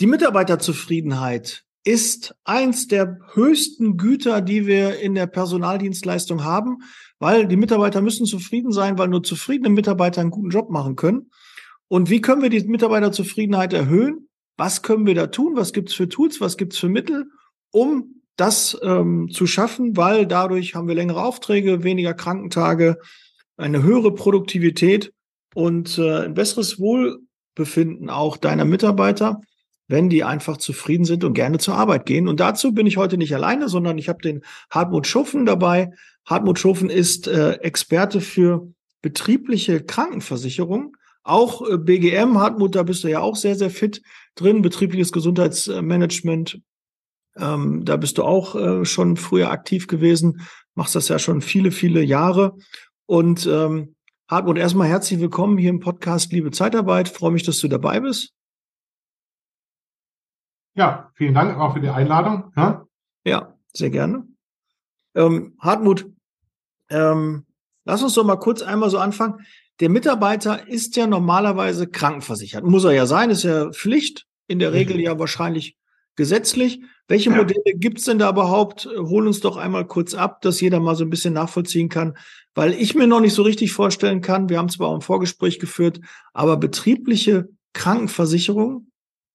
Die Mitarbeiterzufriedenheit ist eins der höchsten Güter, die wir in der Personaldienstleistung haben, weil die Mitarbeiter müssen zufrieden sein, weil nur zufriedene Mitarbeiter einen guten Job machen können. Und wie können wir die Mitarbeiterzufriedenheit erhöhen? Was können wir da tun? Was gibt's für Tools? Was gibt's für Mittel, um das ähm, zu schaffen? Weil dadurch haben wir längere Aufträge, weniger Krankentage, eine höhere Produktivität und äh, ein besseres Wohlbefinden auch deiner Mitarbeiter wenn die einfach zufrieden sind und gerne zur Arbeit gehen. Und dazu bin ich heute nicht alleine, sondern ich habe den Hartmut Schuffen dabei. Hartmut Schuffen ist äh, Experte für betriebliche Krankenversicherung. Auch äh, BGM, Hartmut, da bist du ja auch sehr, sehr fit drin, betriebliches Gesundheitsmanagement. Ähm, da bist du auch äh, schon früher aktiv gewesen, machst das ja schon viele, viele Jahre. Und ähm, Hartmut, erstmal herzlich willkommen hier im Podcast Liebe Zeitarbeit. freue mich, dass du dabei bist. Ja, vielen Dank auch für die Einladung. Ja, ja sehr gerne. Ähm, Hartmut, ähm, lass uns doch mal kurz einmal so anfangen. Der Mitarbeiter ist ja normalerweise krankenversichert. Muss er ja sein, ist ja Pflicht, in der Regel ja wahrscheinlich gesetzlich. Welche. Modelle gibt's denn da überhaupt? Hol uns doch einmal kurz ab, dass jeder mal so ein bisschen nachvollziehen kann, weil ich mir noch nicht so richtig vorstellen kann, wir haben zwar auch ein Vorgespräch geführt, aber betriebliche Krankenversicherung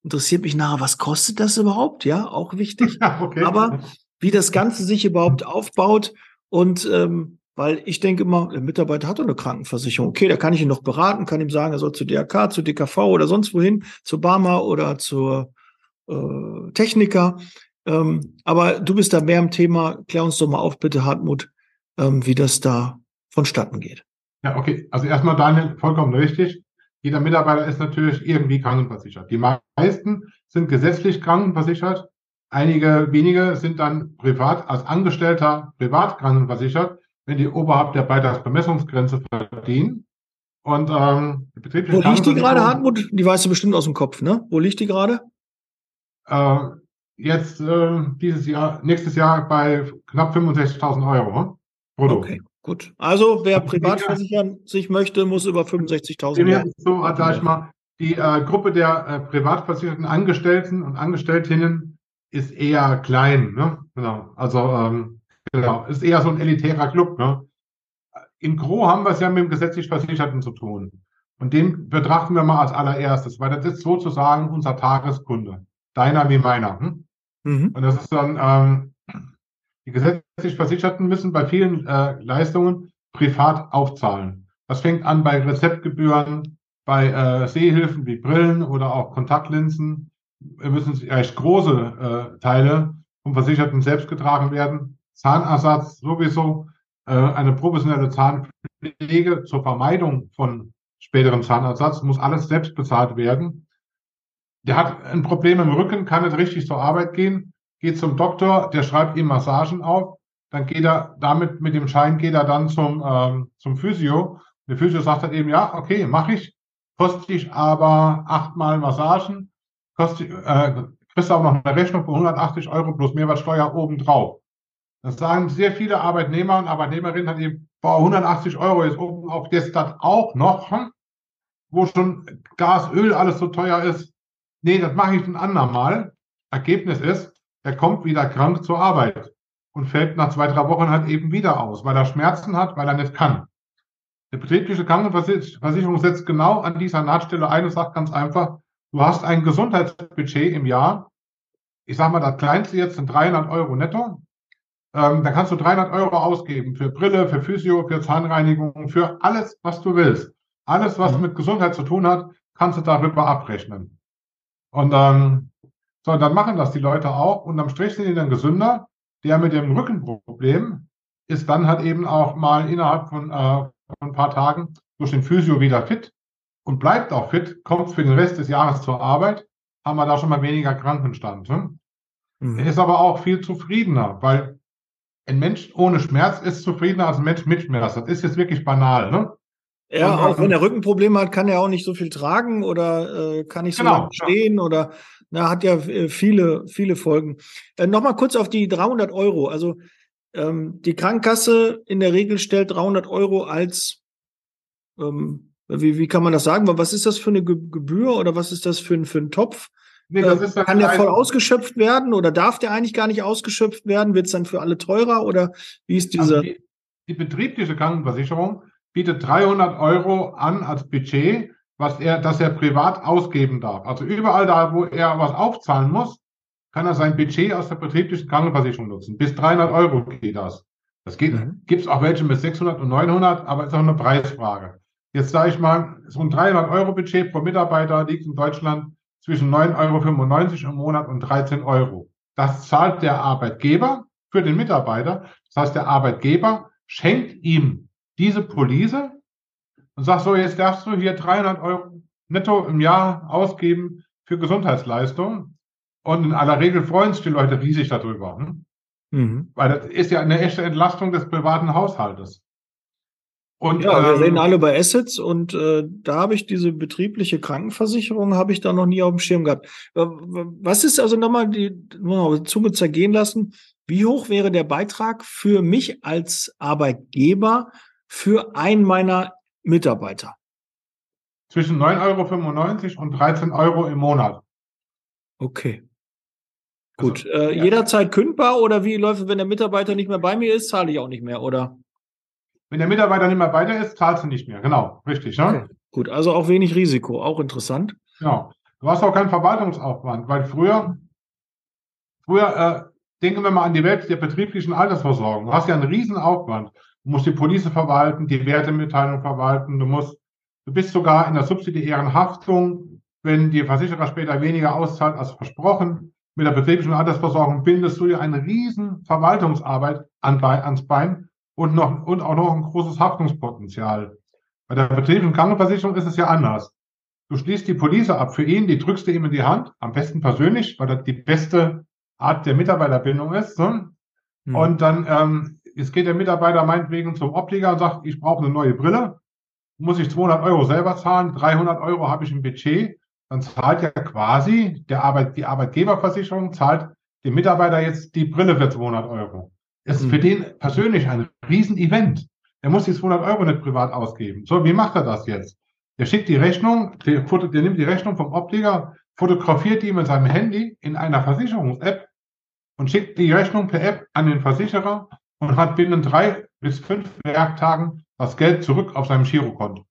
interessiert mich nachher, was kostet das überhaupt? Ja, auch wichtig. okay. Aber wie das Ganze sich überhaupt aufbaut und ähm, weil ich denke immer, der Mitarbeiter hat doch eine Krankenversicherung. Okay, da kann ich ihn noch beraten, kann ihm sagen, er soll zu DRK, zu DKV oder sonst wohin, zu Barmer oder zur äh, Techniker. Ähm, aber du bist da mehr im Thema. Klär uns doch mal auf, bitte, Hartmut, ähm, wie das da vonstatten geht. Ja, okay. Also erstmal, Daniel, vollkommen richtig. Jeder Mitarbeiter ist natürlich irgendwie krankenversichert. Die meisten sind gesetzlich krankenversichert. Einige wenige sind dann privat als Angestellter privat krankenversichert, wenn die oberhalb der Beitragsbemessungsgrenze verdienen. Und ähm, die betriebliche Wo liegt die gerade, Hartmut? Die weißt du bestimmt aus dem Kopf, ne? Wo liegt die gerade? Äh, jetzt äh, dieses Jahr, nächstes Jahr bei knapp 65.000 Euro. Brutto. Okay. Gut. Also wer privat versichern sich möchte, muss über 65.000 So, sag ich mal, die äh, Gruppe der äh, privatversicherten Angestellten und Angestelltinnen ist eher klein. Ne? Genau. Also ähm, genau, ist eher so ein elitärer Club. Ne? In Gro haben wir es ja mit dem gesetzlich Versicherten zu tun. Und den betrachten wir mal als allererstes, weil das ist sozusagen unser Tageskunde. Deiner wie meiner. Hm? Mhm. Und das ist dann ähm, die gesetzlich Versicherten müssen bei vielen äh, Leistungen privat aufzahlen. Das fängt an bei Rezeptgebühren, bei äh, Sehhilfen wie Brillen oder auch Kontaktlinsen. Müssen recht große äh, Teile vom Versicherten selbst getragen werden. Zahnersatz sowieso, äh, eine professionelle Zahnpflege zur Vermeidung von späterem Zahnersatz muss alles selbst bezahlt werden. Der hat ein Problem im Rücken, kann nicht richtig zur Arbeit gehen, geht zum Doktor, der schreibt ihm Massagen auf, dann geht er damit, mit dem Schein geht er dann zum, ähm, zum Physio. Der Physio sagt dann eben, ja, okay, mache ich, kostet dich aber achtmal Massagen, kostet, äh, kriegst auch noch eine Rechnung von 180 Euro plus Mehrwertsteuer obendrauf. Das sagen sehr viele Arbeitnehmer und Arbeitnehmerinnen hat eben, boah, 180 Euro ist oben auf jetzt das auch noch, hm? wo schon Gas, Öl alles so teuer ist. Nee, das mache ich ein andermal. Ergebnis ist, er kommt wieder krank zur Arbeit und fällt nach zwei, drei Wochen halt eben wieder aus, weil er Schmerzen hat, weil er nicht kann. Die betriebliche Krankenversicherung setzt genau an dieser Nahtstelle ein und sagt ganz einfach, du hast ein Gesundheitsbudget im Jahr. Ich sage mal, das kleinste jetzt sind 300 Euro netto. Ähm, da kannst du 300 Euro ausgeben für Brille, für Physio, für Zahnreinigung, für alles, was du willst. Alles, was mhm. mit Gesundheit zu tun hat, kannst du darüber abrechnen. Und ähm, so, dann machen das die Leute auch. Und am Strich sind die dann gesünder. Der mit dem Rückenproblem ist dann halt eben auch mal innerhalb von, äh, von ein paar Tagen durch den Physio wieder fit und bleibt auch fit, kommt für den Rest des Jahres zur Arbeit, haben wir da schon mal weniger Krankenstand. Ne? Mhm. Er ist aber auch viel zufriedener, weil ein Mensch ohne Schmerz ist zufriedener als ein Mensch mit Schmerz. Das ist jetzt wirklich banal. Ne? Ja, und, auch wenn er Rückenprobleme hat, kann er auch nicht so viel tragen oder äh, kann nicht so genau, lange stehen ja. oder na, hat ja äh, viele, viele Folgen. Äh, Nochmal kurz auf die 300 Euro. Also ähm, die Krankenkasse in der Regel stellt 300 Euro als, ähm, wie, wie kann man das sagen? Was ist das für eine Gebühr oder was ist das für ein, für ein Topf, Nee, äh, kann der voll ausgeschöpft werden oder darf der eigentlich gar nicht ausgeschöpft werden? Wird es dann für alle teurer oder wie ist diese? Also die, die betriebliche Krankenversicherung bietet 300 Euro an als Budget, was er, das er privat ausgeben darf. Also überall da, wo er was aufzahlen muss, kann er sein Budget aus der betrieblichen Krankenversicherung nutzen. Bis 300 Euro geht das. Das geht, mhm. gibt es auch welche mit 600 und 900, aber ist auch eine Preisfrage. Jetzt sage ich mal, so ein 300 Euro Budget pro Mitarbeiter liegt in Deutschland zwischen 9,95 Euro im Monat und 13 Euro. Das zahlt der Arbeitgeber für den Mitarbeiter. Das heißt, der Arbeitgeber schenkt ihm diese Police und sagt so, jetzt darfst du hier 300 Euro netto im Jahr ausgeben für Gesundheitsleistungen. Und in aller Regel freuen sich die Leute riesig darüber. Hm? Mhm. Weil das ist ja eine echte Entlastung des privaten Haushaltes. Und, ja, wir ähm, reden alle über Assets und äh, da habe ich diese betriebliche Krankenversicherung, habe ich da noch nie auf dem Schirm gehabt. Äh, was ist also nochmal die nur Zunge zergehen lassen? Wie hoch wäre der Beitrag für mich als Arbeitgeber für einen meiner Mitarbeiter? Zwischen 9,95 Euro und 13 Euro im Monat. Okay. Gut. Also, äh, ja. Jederzeit kündbar oder wie läuft es, wenn der Mitarbeiter nicht mehr bei mir ist, zahle ich auch nicht mehr, oder? Wenn der Mitarbeiter nicht mehr bei dir ist, zahlst du nicht mehr. Genau, richtig. Ne? Okay. Gut, also auch wenig Risiko, auch interessant. Genau. Du hast auch keinen Verwaltungsaufwand, weil früher, früher äh, denken wir mal an die Welt der betrieblichen Altersversorgung. Du hast ja einen riesen Aufwand. Du musst die Police verwalten, die Wertemitteilung verwalten, du musst, du bist sogar in der subsidiären Haftung, wenn die Versicherer später weniger auszahlt als versprochen. Mit der betrieblichen Altersversorgung bindest du dir eine riesen Verwaltungsarbeit an, ans Bein und, noch, und auch noch ein großes Haftungspotenzial. Bei der betrieblichen Krankenversicherung ist es ja anders. Du schließt die Police ab für ihn, die drückst du ihm in die Hand, am besten persönlich, weil das die beste Art der Mitarbeiterbindung ist. So. Mhm. Und dann ähm, es geht der Mitarbeiter meinetwegen zum Optiker und sagt, ich brauche eine neue Brille, muss ich 200 Euro selber zahlen, 300 Euro habe ich im Budget, dann zahlt ja quasi der Arbeit, die Arbeitgeberversicherung zahlt dem Mitarbeiter jetzt die Brille für 200 Euro. Das ist für mhm. den persönlich ein Riesenevent. Er muss die 200 Euro nicht privat ausgeben. So, wie macht er das jetzt? Der schickt die Rechnung, der, der nimmt die Rechnung vom Optiker, fotografiert die mit seinem Handy in einer Versicherungs-App und schickt die Rechnung per App an den Versicherer und hat binnen drei bis fünf Werktagen das Geld zurück auf seinem Girokonto.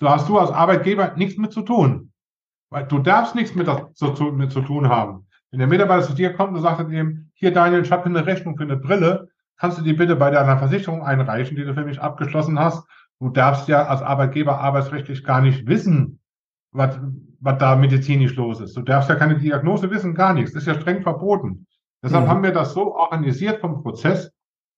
Da hast du als Arbeitgeber nichts mit zu tun. Weil du darfst nichts mit, das, so, mit zu tun haben. Wenn der Mitarbeiter zu dir kommt und sagt ihm, hier Daniel, ich habe eine Rechnung für eine Brille, kannst du die bitte bei deiner Versicherung einreichen, die du für mich abgeschlossen hast. Du darfst ja als Arbeitgeber arbeitsrechtlich gar nicht wissen, was, was da medizinisch los ist. Du darfst ja keine Diagnose wissen, gar nichts. Das ist ja streng verboten. Deshalb mhm. haben wir das so organisiert vom Prozess,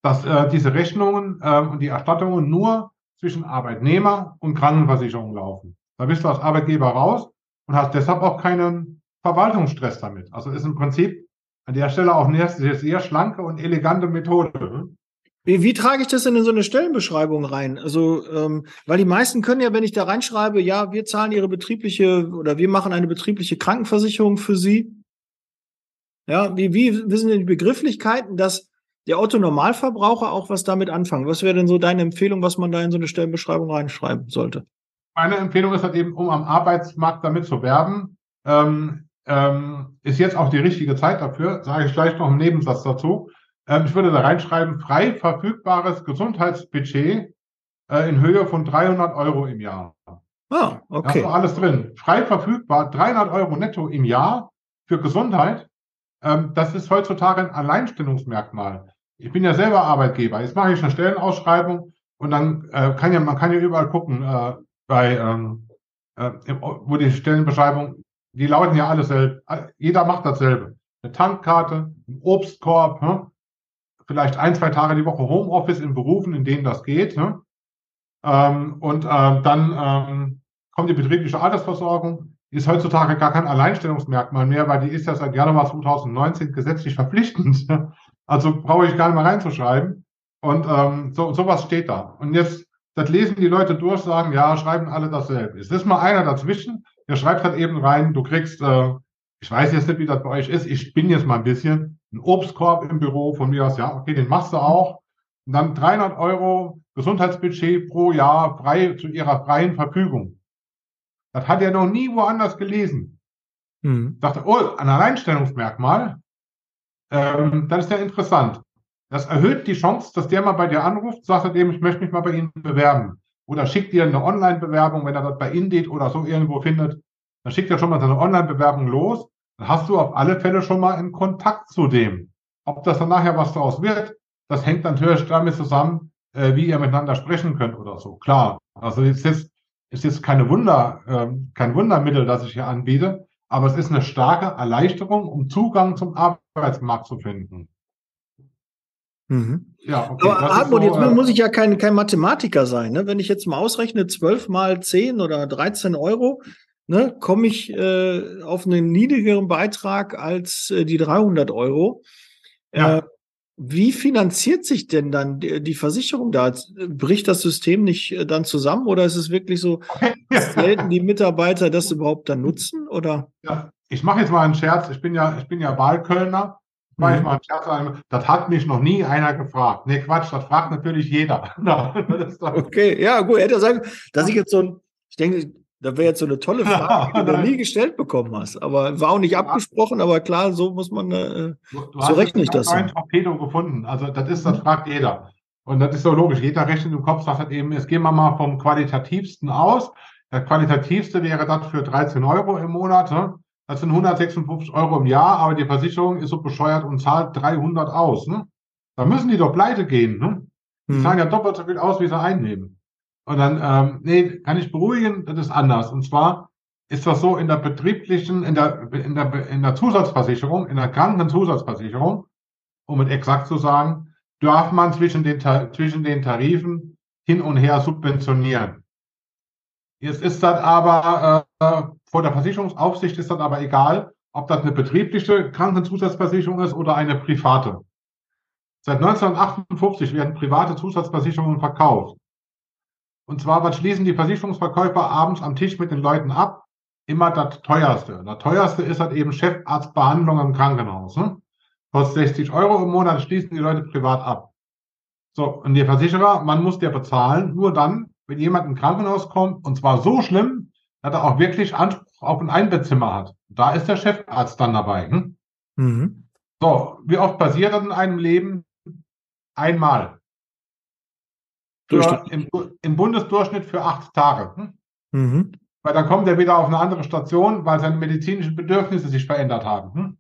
dass äh, diese Rechnungen äh, und die Erstattungen nur zwischen Arbeitnehmer und Krankenversicherung laufen. Da bist du als Arbeitgeber raus und hast deshalb auch keinen Verwaltungsstress damit. Also ist im Prinzip an der Stelle auch eine sehr, sehr schlanke und elegante Methode. Wie, wie trage ich das denn in so eine Stellenbeschreibung rein? Also, ähm, weil die meisten können ja, wenn ich da reinschreibe, ja, wir zahlen ihre betriebliche oder wir machen eine betriebliche Krankenversicherung für sie. Ja, wie, wie wissen denn die Begrifflichkeiten, dass der Otto Normalverbraucher auch was damit anfangen? Was wäre denn so deine Empfehlung, was man da in so eine Stellenbeschreibung reinschreiben sollte? Meine Empfehlung ist halt eben, um am Arbeitsmarkt damit zu werben, ähm, ähm, ist jetzt auch die richtige Zeit dafür, sage ich gleich noch einen Nebensatz dazu. Ähm, ich würde da reinschreiben, frei verfügbares Gesundheitsbudget äh, in Höhe von 300 Euro im Jahr. Ah, okay. Da ist alles drin. Frei verfügbar, 300 Euro netto im Jahr für Gesundheit. Ähm, das ist heutzutage ein Alleinstellungsmerkmal. Ich bin ja selber Arbeitgeber. Jetzt mache ich eine Stellenausschreibung und dann äh, kann ja, man kann ja überall gucken, äh, bei, ähm, äh, wo die Stellenbeschreibung die lauten ja alle selber. Jeder macht dasselbe. Eine Tankkarte, ein Obstkorb, ne? vielleicht ein, zwei Tage die Woche Homeoffice in Berufen, in denen das geht. Ne? Ähm, und äh, dann ähm, kommt die betriebliche Altersversorgung. Ist heutzutage gar kein Alleinstellungsmerkmal mehr, weil die ist ja seit Januar 2019 gesetzlich verpflichtend. Also brauche ich gar nicht mehr reinzuschreiben. Und ähm, so sowas steht da. Und jetzt, das lesen die Leute durch, sagen, ja, schreiben alle dasselbe. Es ist mal einer dazwischen, der schreibt halt eben rein, du kriegst, äh, ich weiß jetzt nicht, wie das bei euch ist, ich bin jetzt mal ein bisschen, ein Obstkorb im Büro von mir aus, ja, okay, den machst du auch. Und dann 300 Euro Gesundheitsbudget pro Jahr frei zu ihrer freien Verfügung. Das hat er noch nie woanders gelesen. Mhm. Dachte, oh, ein Alleinstellungsmerkmal, ähm, das ist ja interessant. Das erhöht die Chance, dass der mal bei dir anruft, sagt er dem, ich möchte mich mal bei Ihnen bewerben. Oder schickt dir eine Online-Bewerbung, wenn er das bei Indeed oder so irgendwo findet, dann schickt er schon mal seine Online-Bewerbung los. Dann hast du auf alle Fälle schon mal einen Kontakt zu dem. Ob das dann nachher was daraus wird, das hängt natürlich damit zusammen, äh, wie ihr miteinander sprechen könnt oder so. Klar. Also es ist, ist jetzt keine Wunder, äh, kein Wundermittel, das ich hier anbiete, aber es ist eine starke Erleichterung, um Zugang zum Arbeitsmarkt zu finden. Mhm. Ja, okay. Aber Hartmut, so, jetzt äh, muss ich ja kein, kein Mathematiker sein. Ne? Wenn ich jetzt mal ausrechne, 12 mal 10 oder 13 Euro, ne, komme ich äh, auf einen niedrigeren Beitrag als äh, die 300 Euro. Ja. Wie finanziert sich denn dann die, Versicherung da? Bricht das System nicht äh, dann zusammen oder ist es wirklich so, dass selten die Mitarbeiter das überhaupt dann nutzen? Oder? Ja, ich mache jetzt mal einen Scherz. Ich bin ja, ich bin ja Wahlkölner. Mach ich mhm. mal einen Scherz Das hat mich noch nie einer gefragt. Nee, Quatsch, das fragt natürlich jeder. okay, ja, gut. Hätte er sagen, dass ich jetzt so ein, ich denke, da wäre jetzt so eine tolle Frage, die du noch nie gestellt bekommen hast. Aber war auch nicht abgesprochen, aber klar, so muss man, äh, du, du so rechne ich das. ein Torpedo gefunden. Also das ist, das fragt jeder. Und das ist so logisch. Jeder rechnet im Kopf, sagt halt eben, jetzt gehen wir mal vom qualitativsten aus. Das qualitativste wäre das für 13 Euro im Monat. Ne? Das sind 156 Euro im Jahr, aber die Versicherung ist so bescheuert und zahlt 300 aus. Ne? Da müssen die doch pleite gehen. Ne? Die hm. zahlen ja doppelt so viel aus, wie sie einnehmen. Und dann, ähm, nee, kann ich beruhigen, das ist anders. Und zwar ist das so in der betrieblichen, in der, in der, in der Zusatzversicherung, in der Krankenzusatzversicherung, um es exakt zu sagen, darf man zwischen den, zwischen den Tarifen hin und her subventionieren. Jetzt ist das aber, äh, vor der Versicherungsaufsicht ist das aber egal, ob das eine betriebliche Krankenzusatzversicherung ist oder eine private. Seit 1958 werden private Zusatzversicherungen verkauft. Und zwar, was schließen die Versicherungsverkäufer abends am Tisch mit den Leuten ab? Immer das teuerste. Das teuerste ist halt eben Chefarztbehandlung im Krankenhaus. Ne? Kostet 60 Euro im Monat, schließen die Leute privat ab. So, und der Versicherer, man muss der bezahlen, nur dann, wenn jemand ins Krankenhaus kommt, und zwar so schlimm, dass er auch wirklich Anspruch auf ein Einbettzimmer hat. Da ist der Chefarzt dann dabei. Hm? Mhm. So, wie oft passiert das in einem Leben? Einmal. Für, im, im, Bundesdurchschnitt für acht Tage. Hm? Mhm. Weil dann kommt er wieder auf eine andere Station, weil seine medizinischen Bedürfnisse sich verändert haben. Hm?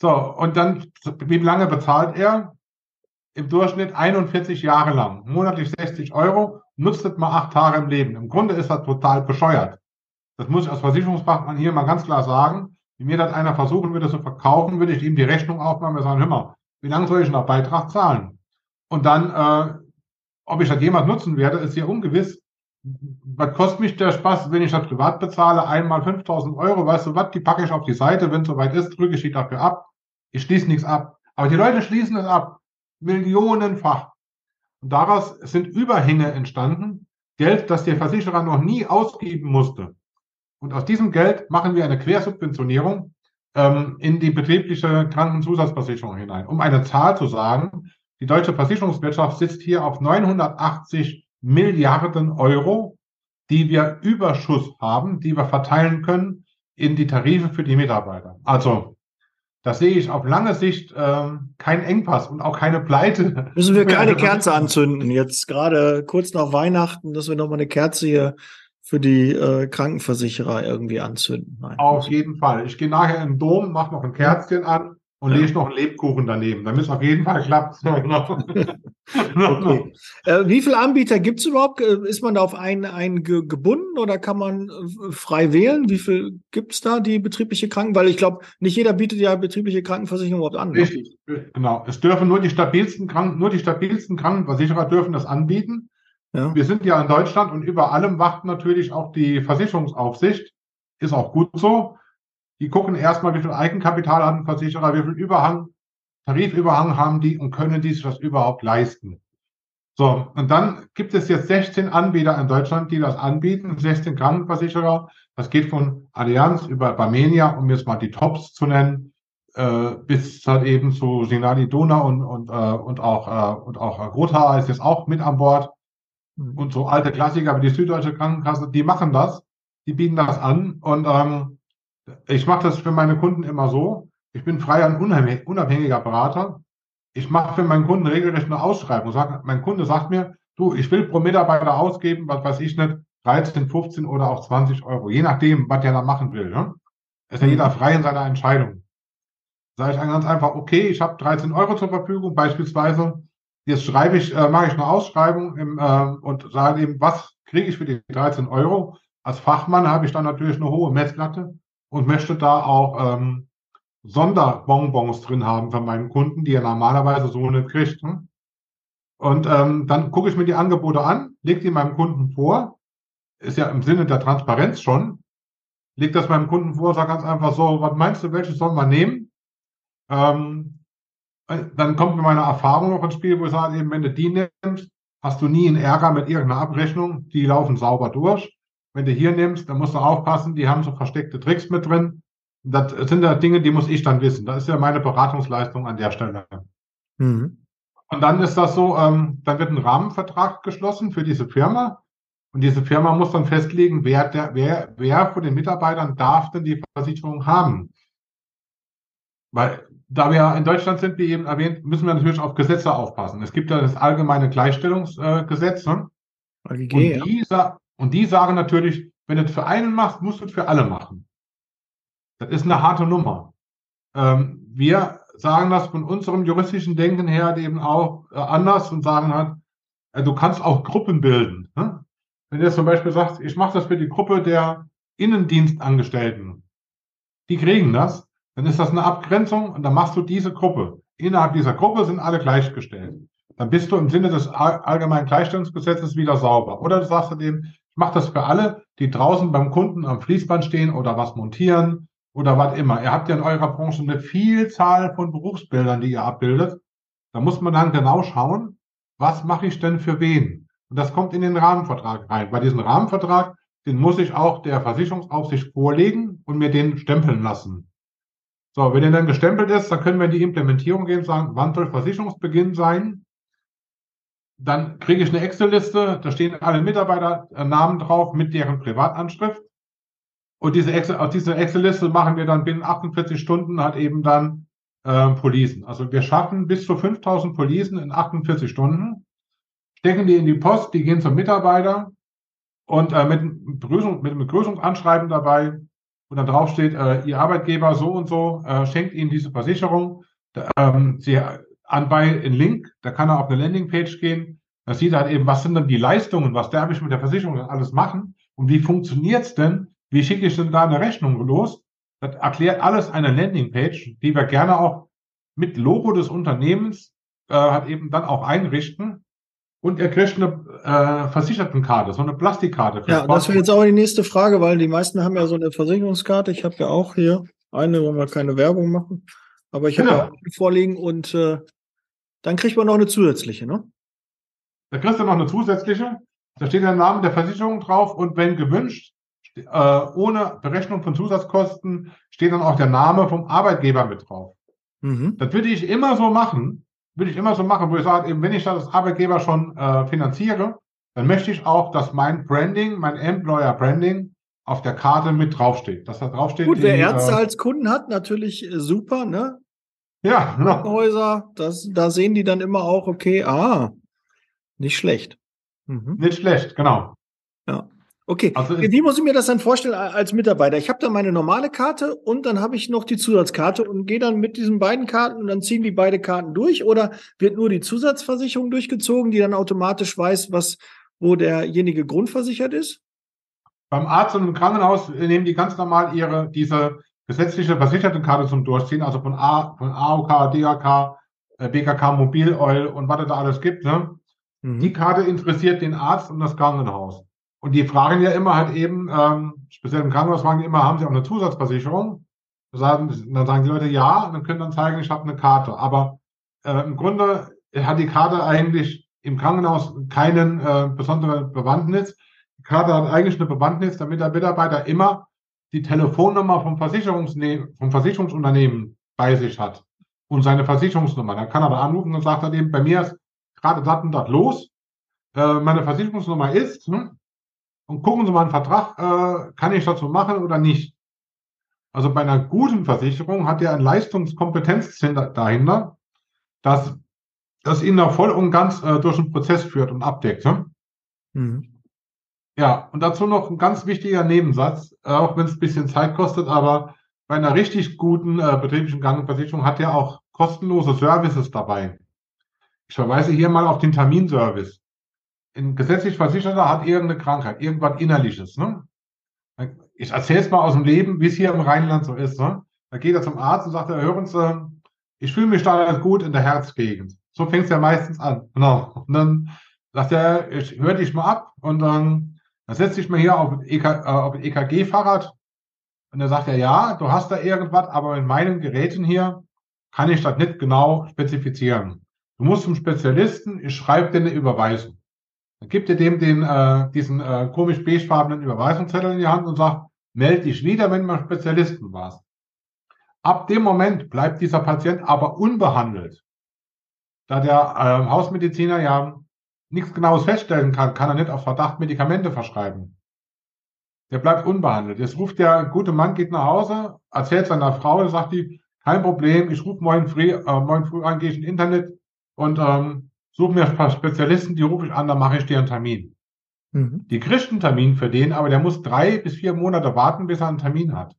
So, und dann, wie lange bezahlt er? Im Durchschnitt 41 Jahre lang. Monatlich 60 Euro, nutzt das mal acht Tage im Leben. Im Grunde ist das total bescheuert. Das muss ich als Versicherungsfachmann hier mal ganz klar sagen. Wenn mir das einer versuchen würde zu verkaufen, würde ich ihm die Rechnung aufmachen und sagen, hör mal, wie lange soll ich noch Beitrag zahlen? Und dann äh, ob ich das jemals nutzen werde, ist sehr ungewiss. Was kostet mich der Spaß, wenn ich das privat bezahle? Einmal 5000 Euro, weißt du was? Die packe ich auf die Seite. Wenn es soweit ist, drücke ich die dafür ab. Ich schließe nichts ab. Aber die Leute schließen es ab. Millionenfach. Und daraus sind Überhänge entstanden. Geld, das der Versicherer noch nie ausgeben musste. Und aus diesem Geld machen wir eine Quersubventionierung ähm, in die betriebliche Krankenzusatzversicherung hinein. Um eine Zahl zu sagen, die deutsche Versicherungswirtschaft sitzt hier auf 980 Milliarden Euro, die wir Überschuss haben, die wir verteilen können in die Tarife für die Mitarbeiter. Also, das sehe ich auf lange Sicht äh, kein Engpass und auch keine Pleite. Müssen wir keine Kerze anzünden, jetzt gerade kurz nach Weihnachten, dass wir nochmal eine Kerze hier für die äh, Krankenversicherer irgendwie anzünden. Nein. Auf jeden Fall. Ich gehe nachher in den Dom, mache noch ein Kerzchen an und ja. lege noch einen Lebkuchen daneben, damit es auf jeden Fall klappt. Genau. okay. äh, wie viele Anbieter gibt es überhaupt? Äh, ist man da auf einen, einen gebunden oder kann man äh, frei wählen? Wie viel gibt es da, die betriebliche Kranken? Weil ich glaube, nicht jeder bietet ja betriebliche Krankenversicherung überhaupt an. Ne? Richtig, genau. Es dürfen nur die stabilsten Kranken, nur die stabilsten Krankenversicherer dürfen das anbieten. Ja. Wir sind ja in Deutschland und über allem wacht natürlich auch die Versicherungsaufsicht. Ist auch gut so. Die gucken erstmal, wie viel Eigenkapital hat ein Versicherer, wie viel Überhang, Tarifüberhang haben die und können die sich das überhaupt leisten. So, und dann gibt es jetzt 16 Anbieter in Deutschland, die das anbieten, 16 Krankenversicherer. Das geht von Allianz über Barmenia, um jetzt mal die Tops zu nennen, äh, bis halt eben zu Sinali Donau und, und, äh, und auch, äh, und auch äh, Gotha ist jetzt auch mit an Bord. Mhm. Und so alte Klassiker wie die Süddeutsche Krankenkasse, die machen das, die bieten das an und ähm, Ich mache das für meine Kunden immer so. Ich bin freier und unabhängiger Berater. Ich mache für meinen Kunden regelrecht eine Ausschreibung. Sag, mein Kunde sagt mir, du, ich will pro Mitarbeiter ausgeben, was weiß ich nicht, 13, 15 oder auch 20 Euro, je nachdem, was der da machen will. Ne? Ist ja jeder frei in seiner Entscheidung. Sage ich dann ganz einfach, okay, ich habe 13 Euro zur Verfügung, beispielsweise. Jetzt schreibe ich, äh, mache ich eine Ausschreibung im, äh, und sage eben, was kriege ich für die 13 Euro? Als Fachmann habe ich dann natürlich eine hohe Messlatte und möchte da auch ähm, Sonderbonbons drin haben für meinen Kunden, die er normalerweise so nicht kriegt. Hm? Und ähm, dann gucke ich mir die Angebote an, lege die meinem Kunden vor. Ist ja im Sinne der Transparenz schon. Leg das meinem Kunden vor, sag ganz einfach so, was meinst du, welches sollen wir nehmen? Ähm, äh, dann kommt mir meine Erfahrung noch ins Spiel, wo ich sage, eben, wenn du die nimmst, hast du nie einen Ärger mit irgendeiner Abrechnung. Die laufen sauber durch. Wenn du hier nimmst, dann musst du aufpassen, die haben so versteckte Tricks mit drin. Das sind ja Dinge, die muss ich dann wissen. Das ist ja meine Beratungsleistung an der Stelle. Mhm. Und dann ist das so, ähm, dann wird ein Rahmenvertrag geschlossen für diese Firma. Und diese Firma muss dann festlegen, wer, der, wer, wer von den Mitarbeitern darf denn die Versicherung haben. Weil, da wir in Deutschland sind, wie eben erwähnt, müssen wir natürlich auf Gesetze aufpassen. Es gibt ja das allgemeine Gleichstellungsgesetz. Ne? und, die, ja. Und die sagen natürlich, wenn du es für einen machst, musst du es für alle machen. Das ist eine harte Nummer. Ähm, wir sagen das von unserem juristischen Denken her eben auch äh, anders und sagen halt, äh, du kannst auch Gruppen bilden. Ne? Wenn du jetzt zum Beispiel sagst, ich mache das für die Gruppe der Innendienstangestellten, die kriegen das, dann ist das eine Abgrenzung und dann machst du diese Gruppe. Innerhalb dieser Gruppe sind alle gleichgestellt. Dann bist du im Sinne des allgemeinen Gleichstellungsgesetzes wieder sauber. Oder du sagst dem, ich mache das für alle, die draußen beim Kunden am Fließband stehen oder was montieren oder was immer. Ihr habt ja in eurer Branche eine Vielzahl von Berufsbildern, die ihr abbildet. Da muss man dann genau schauen, was mache ich denn für wen? Und das kommt in den Rahmenvertrag rein. Bei diesem Rahmenvertrag, den muss ich auch der Versicherungsaufsicht vorlegen und mir den stempeln lassen. So, wenn der dann gestempelt ist, dann können wir in die Implementierung gehen und sagen, wann soll Versicherungsbeginn sein? Dann kriege ich eine Excel-Liste, da stehen alle Mitarbeiternamen drauf mit deren Privatanschrift. Und diese Excel, aus dieser Excel-Liste machen wir dann binnen 48 Stunden halt eben dann äh, Policen. Also wir schaffen bis zu 5000 Policen in 48 Stunden, stecken die in die Post, die gehen zum Mitarbeiter und äh, mit, Begrüßung, mit einem Begrüßungsanschreiben dabei, und dann drauf steht, äh, Ihr Arbeitgeber so und so äh, schenkt Ihnen diese Versicherung. Ähm, Sie anbei einen Link, da kann er auf eine Landingpage gehen. Da sieht er halt eben, was sind denn die Leistungen, was darf ich mit der Versicherung alles machen und wie funktioniert's denn? Wie schicke ich denn da eine Rechnung los? Das erklärt alles eine Landingpage, die wir gerne auch mit Logo des Unternehmens äh, hat eben dann auch einrichten. Und er kriegt eine äh, Versichertenkarte, so eine Plastikkarte. Ja, das wäre jetzt auch die nächste Frage, weil die meisten haben ja so eine Versicherungskarte. Ich habe ja auch hier eine, wollen wir keine Werbung machen. Aber ich habe ja. ja auch vorliegen und äh, dann kriegt man noch eine zusätzliche, ne? Da kriegst du noch eine zusätzliche. Da steht der Name der Versicherung drauf und wenn gewünscht, äh, ohne Berechnung von Zusatzkosten steht dann auch der Name vom Arbeitgeber mit drauf. Mhm. Das würde ich immer so machen, würde ich immer so machen, wo ich sage, eben, wenn ich das als Arbeitgeber schon äh, finanziere, dann möchte ich auch, dass mein Branding, mein Employer Branding auf der Karte mit draufsteht. Dass da draufsteht. Gut, wer Ärzte äh, als Kunden hat, natürlich äh, super, ne? Ja, genau. Häuser, das, da sehen die dann immer auch, okay, ah, nicht schlecht. Mhm. Nicht schlecht, genau. Ja. Okay, also wie muss ich mir das dann vorstellen als Mitarbeiter? Ich habe da meine normale Karte und dann habe ich noch die Zusatzkarte und gehe dann mit diesen beiden Karten und dann ziehen die beide Karten durch oder wird nur die Zusatzversicherung durchgezogen, die dann automatisch weiß, was wo derjenige grundversichert ist? Beim Arzt und im Krankenhaus nehmen die ganz normal ihre diese gesetzliche Versichertenkarte zum Durchziehen, also von, A, von AOK, DAK, BKK, Mobil Oil und was es da alles gibt. Ne? Mhm. Die Karte interessiert den Arzt und das Krankenhaus. Und die fragen ja immer halt eben, ähm, speziell im Krankenhaus fragen die immer, haben sie auch eine Zusatzversicherung? Sagen, dann sagen die Leute ja, und dann können dann zeigen, ich habe eine Karte. Aber äh, im Grunde hat die Karte eigentlich im Krankenhaus keinen äh, besonderen Bewandtnis. Die Karte hat eigentlich eine Bewandtnis, damit der Mitarbeiter immer die Telefonnummer vom, vom Versicherungsunternehmen bei sich hat und seine Versicherungsnummer. Dann kann er da anrufen und sagt er eben, bei mir ist gerade das und das los. Äh, meine Versicherungsnummer ist, hm, und gucken Sie mal einen Vertrag, äh, kann ich dazu machen oder nicht? Also bei einer guten Versicherung hat er ein Leistungskompetenz dahinter, das, das ihn da voll und ganz äh, durch den Prozess führt und abdeckt. Ne? Mhm. Ja, und dazu noch ein ganz wichtiger Nebensatz, äh, auch wenn es ein bisschen Zeit kostet, aber bei einer richtig guten äh, betrieblichen Krankenversicherung hat er auch kostenlose Services dabei. Ich verweise hier mal auf den Terminservice. Ein gesetzlich Versicherter hat irgendeine Krankheit, irgendwas Innerliches. Ne? Ich erzähle es mal aus dem Leben, wie es hier im Rheinland so ist. Ne? Da geht er zum Arzt und sagt, hören Sie, ich fühle mich da gut in der Herzgegend. So fängt es ja meistens an. Genau. Und dann sagt er, ich höre dich mal ab und dann, dann setze ich mal hier auf ein, EK, äh, EKG-Fahrrad und dann sagt er, ja, du hast da irgendwas, aber in meinen Geräten hier kann ich das nicht genau spezifizieren. Du musst zum Spezialisten, ich schreibe dir eine Überweisung. Dann gibt er dem den, äh, diesen äh, komisch beigefarbenen Überweisungszettel in die Hand und sagt, melde dich wieder, wenn du Spezialisten warst. Ab dem Moment bleibt dieser Patient aber unbehandelt. Da der äh, Hausmediziner ja nichts Genaues feststellen kann, kann er nicht auf Verdacht Medikamente verschreiben. Der bleibt unbehandelt. Jetzt ruft der gute Mann, geht nach Hause, erzählt seiner Frau, sagt die, kein Problem, ich rufe morgen früh, äh, morgen früh an, gehe ich ins Internet und ähm, suche mir ein paar Spezialisten, die rufe ich an, dann mache ich dir einen Termin. Mhm. Die kriegt einen Termin für den, aber der muss drei bis vier Monate warten, bis er einen Termin hat.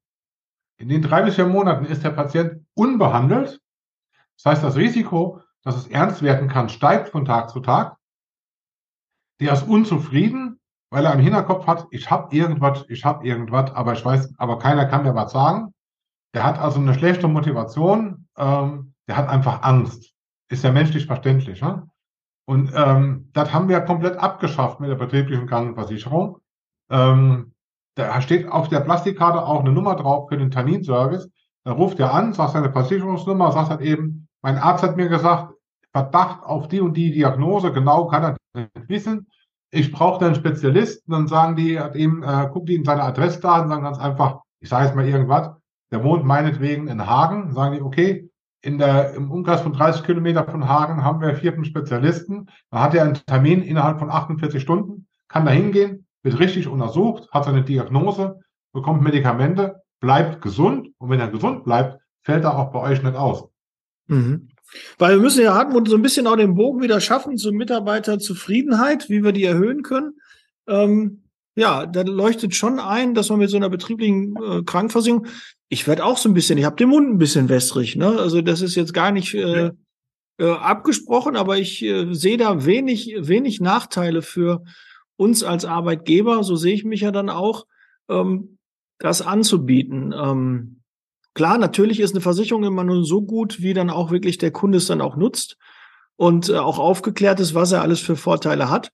In den drei bis vier Monaten ist der Patient unbehandelt. Das heißt, das Risiko, dass es ernst werden kann, steigt von Tag zu Tag. Der ist unzufrieden, weil er im Hinterkopf hat, ich habe irgendwas, ich habe irgendwas, aber ich weiß, aber keiner kann mir was sagen. Der hat also eine schlechte Motivation, ähm, der hat einfach Angst. Ist ja menschlich verständlich. Ne? Und ähm, das haben wir komplett abgeschafft mit der betrieblichen Krankenversicherung. Ähm, da steht auf der Plastikkarte auch eine Nummer drauf für den Terminservice. Da ruft er an, sagt seine Versicherungsnummer, sagt halt eben, mein Arzt hat mir gesagt, Verdacht auf die und die Diagnose, genau kann er nicht wissen. Ich brauche einen Spezialisten, dann sagen die, eben, äh, guckt die in seine Adressdaten, sagen ganz einfach, ich sage jetzt mal irgendwas, der wohnt meinetwegen in Hagen, sagen die, okay, in der, im Umkreis von 30 Kilometer von Hagen haben wir vierten Spezialisten. Da hat er einen Termin innerhalb von 48 Stunden, kann da hingehen, wird richtig untersucht, hat seine Diagnose, bekommt Medikamente, bleibt gesund und wenn er gesund bleibt, fällt er auch bei euch nicht aus. Mhm. Weil wir müssen ja Hartmut so ein bisschen auch den Bogen wieder schaffen zur Mitarbeiterzufriedenheit, wie wir die erhöhen können. Ähm, ja, da leuchtet schon ein, dass man mit so einer betrieblichen äh, Krankenversicherung, ich werde auch so ein bisschen, ich habe den Mund ein bisschen wässrig, ne? Also das ist jetzt gar nicht äh, äh, abgesprochen, aber ich äh, sehe da wenig, wenig Nachteile für uns als Arbeitgeber, so sehe ich mich ja dann auch, ähm, das anzubieten. Ähm, klar, natürlich ist eine Versicherung immer nur so gut, wie dann auch wirklich der Kunde es dann auch nutzt und äh, auch aufgeklärt ist, was er alles für Vorteile hat.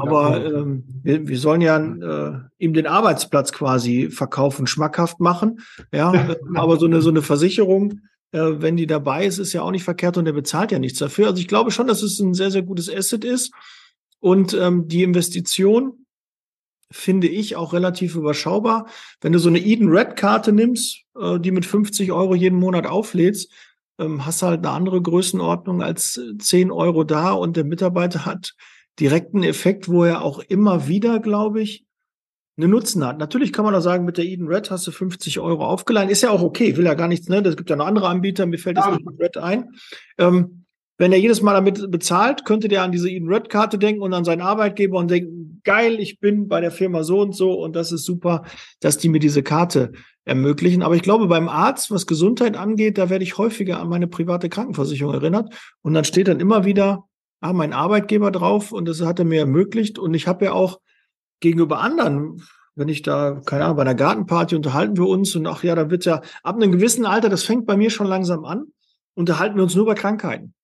Aber ähm, wir, wir sollen ja äh, ihm den Arbeitsplatz quasi verkaufen, schmackhaft machen. Ja, aber so eine so eine Versicherung, äh, wenn die dabei ist, ist ja auch nicht verkehrt und der bezahlt ja nichts dafür. Also ich glaube schon, dass es ein sehr sehr gutes Asset ist und ähm, die Investition finde ich auch relativ überschaubar. Wenn du so eine Eden Red Karte nimmst, äh, die mit 50 Euro jeden Monat auflädst, ähm, hast halt eine andere Größenordnung als 10 Euro da und der Mitarbeiter hat direkten Effekt, wo er auch immer wieder, glaube ich, einen Nutzen hat. Natürlich kann man da sagen, mit der Eden Red hast du 50 Euro aufgeleihen. Ist ja auch okay, will ja gar nichts, ne? Es gibt ja noch andere Anbieter, mir fällt ja. Eden Red ein. Ähm, wenn er jedes Mal damit bezahlt, könnte der an diese Eden Red Karte denken und an seinen Arbeitgeber und denken, geil, ich bin bei der Firma so und so und das ist super, dass die mir diese Karte ermöglichen. Aber ich glaube, beim Arzt, was Gesundheit angeht, da werde ich häufiger an meine private Krankenversicherung erinnert und dann steht dann immer wieder ah, mein Arbeitgeber drauf und das hat er mir ermöglicht. Und ich habe ja auch gegenüber anderen, wenn ich da, keine Ahnung, bei einer Gartenparty unterhalten wir uns und ach ja, da wird ja ab einem gewissen Alter, das fängt bei mir schon langsam an, unterhalten wir uns nur über Krankheiten.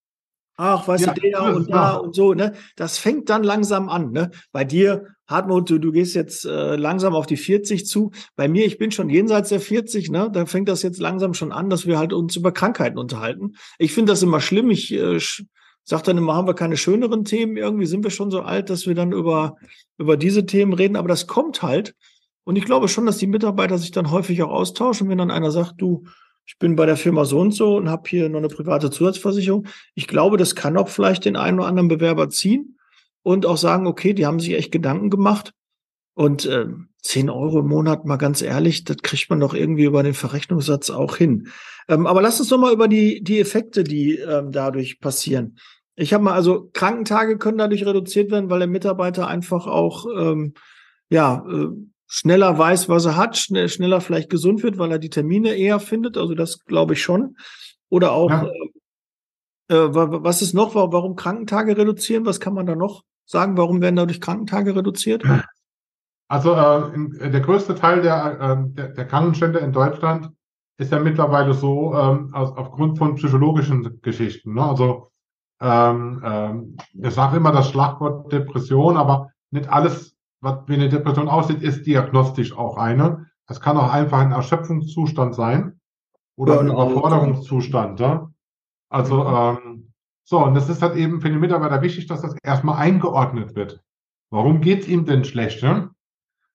Ach, weißt ja, du, der und da und so, ne? Das fängt dann langsam an, ne? Bei dir, Hartmut, du, du gehst jetzt äh, langsam auf die 40 zu. Bei mir, ich bin schon jenseits der 40, ne? Da fängt das jetzt langsam schon an, dass wir halt uns über Krankheiten unterhalten. Ich finde das immer schlimm. Ich äh, sagt dann immer, haben wir keine schöneren Themen? Irgendwie sind wir schon so alt, dass wir dann über, über diese Themen reden. Aber das kommt halt. Und ich glaube schon, dass die Mitarbeiter sich dann häufig auch austauschen. Wenn dann einer sagt, du, ich bin bei der Firma so und so und habe hier noch eine private Zusatzversicherung. Ich glaube, das kann auch vielleicht den einen oder anderen Bewerber ziehen und auch sagen, okay, die haben sich echt Gedanken gemacht. Und äh, 10 Euro im Monat, mal ganz ehrlich, das kriegt man doch irgendwie über den Verrechnungssatz auch hin. Ähm, aber lass uns doch mal über die, die Effekte, die ähm, dadurch passieren. Ich habe mal, also Krankentage können dadurch reduziert werden, weil der Mitarbeiter einfach auch ähm, ja äh, schneller weiß, was er hat, schnell, schneller vielleicht gesund wird, weil er die Termine eher findet. Also das glaube ich schon. Oder auch, ja. äh, äh was ist noch, warum Krankentage reduzieren? Was kann man da noch sagen? Warum werden dadurch Krankentage reduziert? Also äh, in, der größte Teil der, äh, der, der, Krankenstände in Deutschland ist ja mittlerweile so ähm, aus, aufgrund von psychologischen Geschichten. Ne? Also ähm, ähm, ich sage immer das Schlagwort Depression, aber nicht alles, was wie eine Depression aussieht, ist diagnostisch auch eine. Das kann auch einfach ein Erschöpfungszustand sein oder ein Überforderungszustand. Ja? Also ähm, so, und das ist halt eben für den Mitarbeiter wichtig, dass das erstmal eingeordnet wird. Warum geht's ihm denn schlecht? Ja?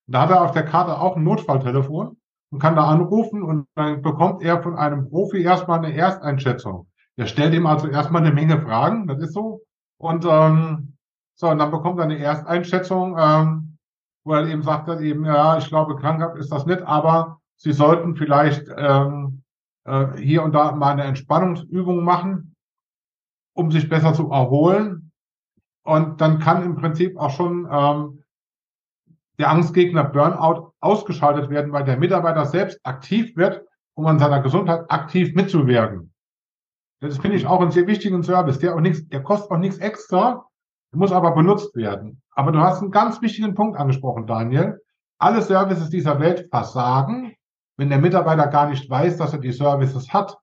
Da hat er auf der Karte auch ein Notfalltelefon und kann da anrufen und dann bekommt er von einem Profi erstmal eine Ersteinschätzung. Der stellt ihm also erstmal eine Menge Fragen, das ist so. Und ähm, so, und dann bekommt er eine Ersteinschätzung, ähm, wo er eben sagt, eben, ja, ich glaube, krankhaft ist das nicht, aber Sie sollten vielleicht ähm, äh, hier und da mal eine Entspannungsübung machen, um sich besser zu erholen. Und dann kann im Prinzip auch schon ähm, der Angstgegner Burnout ausgeschaltet werden, weil der Mitarbeiter selbst aktiv wird, um an seiner Gesundheit aktiv mitzuwirken. Das finde ich auch einen sehr wichtigen Service, der auch nichts, der kostet auch nichts extra, muss aber benutzt werden. Aber du hast einen ganz wichtigen Punkt angesprochen, Daniel. Alle Services dieser Welt versagen, wenn der Mitarbeiter gar nicht weiß, dass er die Services hat.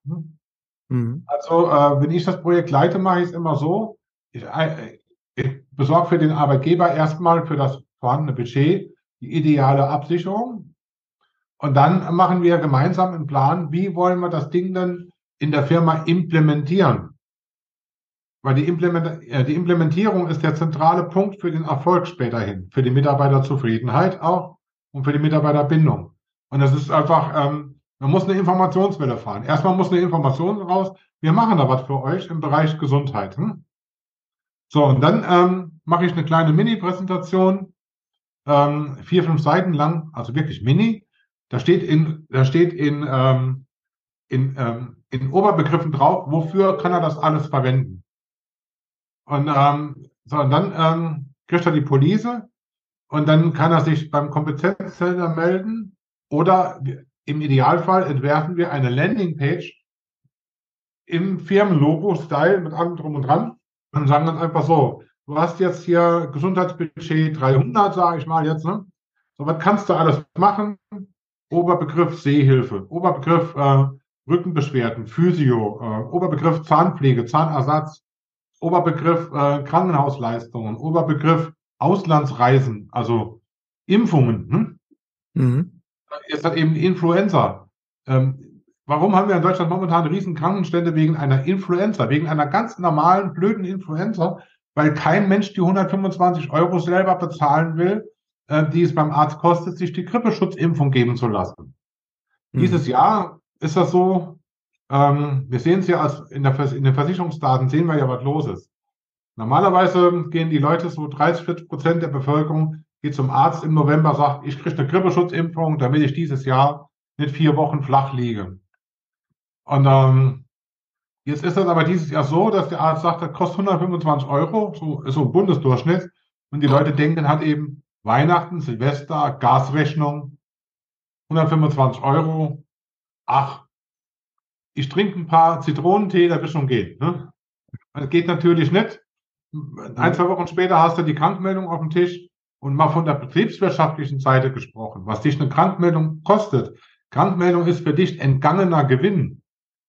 Mhm. Also, äh, wenn ich das Projekt leite, mache ich es immer so. Ich, äh, ich besorge für den Arbeitgeber erstmal für das vorhandene Budget die ideale Absicherung. Und dann machen wir gemeinsam einen Plan, wie wollen wir das Ding dann in der Firma implementieren. Weil die, Implement äh, die Implementierung ist der zentrale Punkt für den Erfolg späterhin, für die Mitarbeiterzufriedenheit auch und für die Mitarbeiterbindung. Und das ist einfach, ähm, man muss eine Informationswelle fahren. Erstmal muss eine Information raus, wir machen da was für euch im Bereich Gesundheit. Hm? So, und dann ähm, mache ich eine kleine Mini-Präsentation, ähm, vier, fünf Seiten lang, also wirklich mini. Da steht in, da steht in, ähm, in, ähm, in Oberbegriffen drauf, wofür kann er das alles verwenden. Und, ähm, so, und dann ähm, kriegt er die Police und dann kann er sich beim Kompetenzzentrum melden oder im Idealfall entwerfen wir eine Landingpage im Firmenlogo-Style mit allem drum und dran und sagen dann einfach so, du hast jetzt hier Gesundheitsbudget 300, sage ich mal jetzt, ne? So, was kannst du alles machen? Oberbegriff Sehhilfe, Oberbegriff äh, Rückenbeschwerden, Physio, äh, Oberbegriff Zahnpflege, Zahnersatz, Oberbegriff äh, Krankenhausleistungen, Oberbegriff Auslandsreisen, also Impfungen. Hm? Mhm. Jetzt hat eben Influenza. Ähm, warum haben wir in Deutschland momentan riesen Krankenstände wegen einer Influenza, wegen einer ganz normalen, blöden Influenza, weil kein Mensch die 125 Euro selber bezahlen will, äh, die es beim Arzt kostet, sich die Grippeschutzimpfung geben zu lassen. Mhm. Dieses Jahr ist das so, ähm, wir sehen es ja als in, der, in den Versicherungsdaten, sehen wir ja, was los ist. Normalerweise gehen die Leute, so 30, 40 Prozent der Bevölkerung, geht zum Arzt im November, sagt, ich kriege eine Grippeschutzimpfung, damit ich dieses Jahr nicht vier Wochen flach liege. Und ähm, Jetzt ist das aber dieses Jahr so, dass der Arzt sagt, das kostet 125 Euro, so so ein Bundesdurchschnitt. Und die Leute denken halt eben Weihnachten, Silvester, Gasrechnung, 125 Euro. Ach, ich trinke ein paar Zitronentee, da wird schon gehen. Ne? Das geht natürlich nicht. Ein, zwei Wochen später hast du die Krankmeldung auf dem Tisch und mal von der betriebswirtschaftlichen Seite gesprochen, was dich eine Krankmeldung kostet. Krankmeldung ist für dich entgangener Gewinn.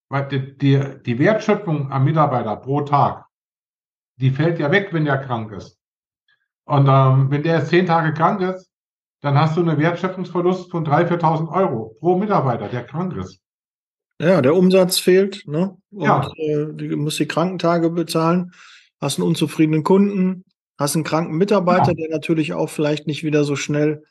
Weil die, die, die Wertschöpfung am Mitarbeiter pro Tag, die fällt ja weg, wenn der krank ist. Und ähm, wenn der zehn Tage krank ist, dann hast du einen Wertschöpfungsverlust von 3.000, 4.000 Euro pro Mitarbeiter, der krank ist. Ja, der Umsatz fehlt, ne? Und ja. äh, du musst die Krankentage bezahlen, hast einen unzufriedenen Kunden, hast einen kranken Mitarbeiter, ja. der natürlich auch vielleicht nicht wieder so schnell,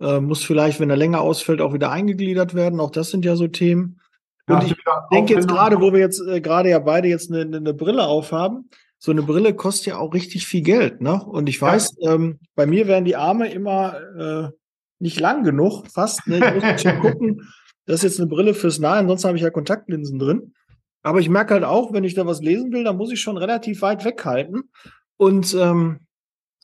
äh, muss vielleicht, wenn er länger ausfällt, auch wieder eingegliedert werden. Auch das sind ja so Themen. Und ich denke jetzt gerade, wo wir jetzt äh, gerade ja beide jetzt eine, eine Brille aufhaben, so eine Brille kostet ja auch richtig viel Geld, ne? Und ich weiß, ja. ähm, bei mir werden die Arme immer äh, nicht lang genug, fast. Ne? Ich muss schon gucken, das ist jetzt eine Brille fürs Nahe, ansonsten habe ich ja Kontaktlinsen drin. Aber ich merke halt auch, wenn ich da was lesen will, dann muss ich schon relativ weit weghalten. Und ähm,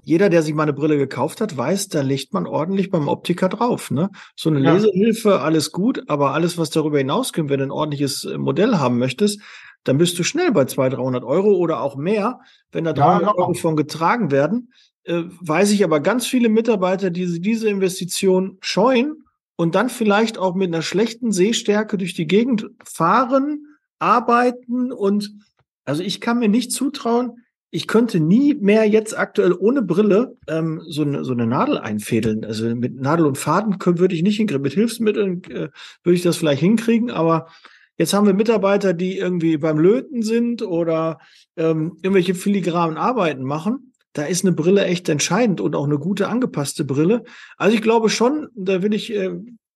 jeder, der sich mal eine Brille gekauft hat, weiß, da legt man ordentlich beim Optiker drauf. Ne? So eine ja. Lesehilfe, alles gut, aber alles, was darüber hinauskommt, wenn du ein ordentliches äh, Modell haben möchtest, dann bist du schnell bei 200, 300 Euro oder auch mehr, wenn da 300 ja, Euro von getragen werden. Äh, weiß ich aber ganz viele Mitarbeiter, die diese Investition scheuen und dann vielleicht auch mit einer schlechten Sehstärke durch die Gegend fahren, arbeiten und also ich kann mir nicht zutrauen, ich könnte nie mehr jetzt aktuell ohne Brille ähm, so, eine, so eine Nadel einfädeln. Also mit Nadel und Faden können, würde ich nicht hinkriegen. Mit Hilfsmitteln äh, würde ich das vielleicht hinkriegen, aber jetzt haben wir Mitarbeiter, die irgendwie beim Löten sind oder ähm, irgendwelche filigranen Arbeiten machen. Da ist eine Brille echt entscheidend und auch eine gute angepasste Brille. Also ich glaube schon, da will ich äh,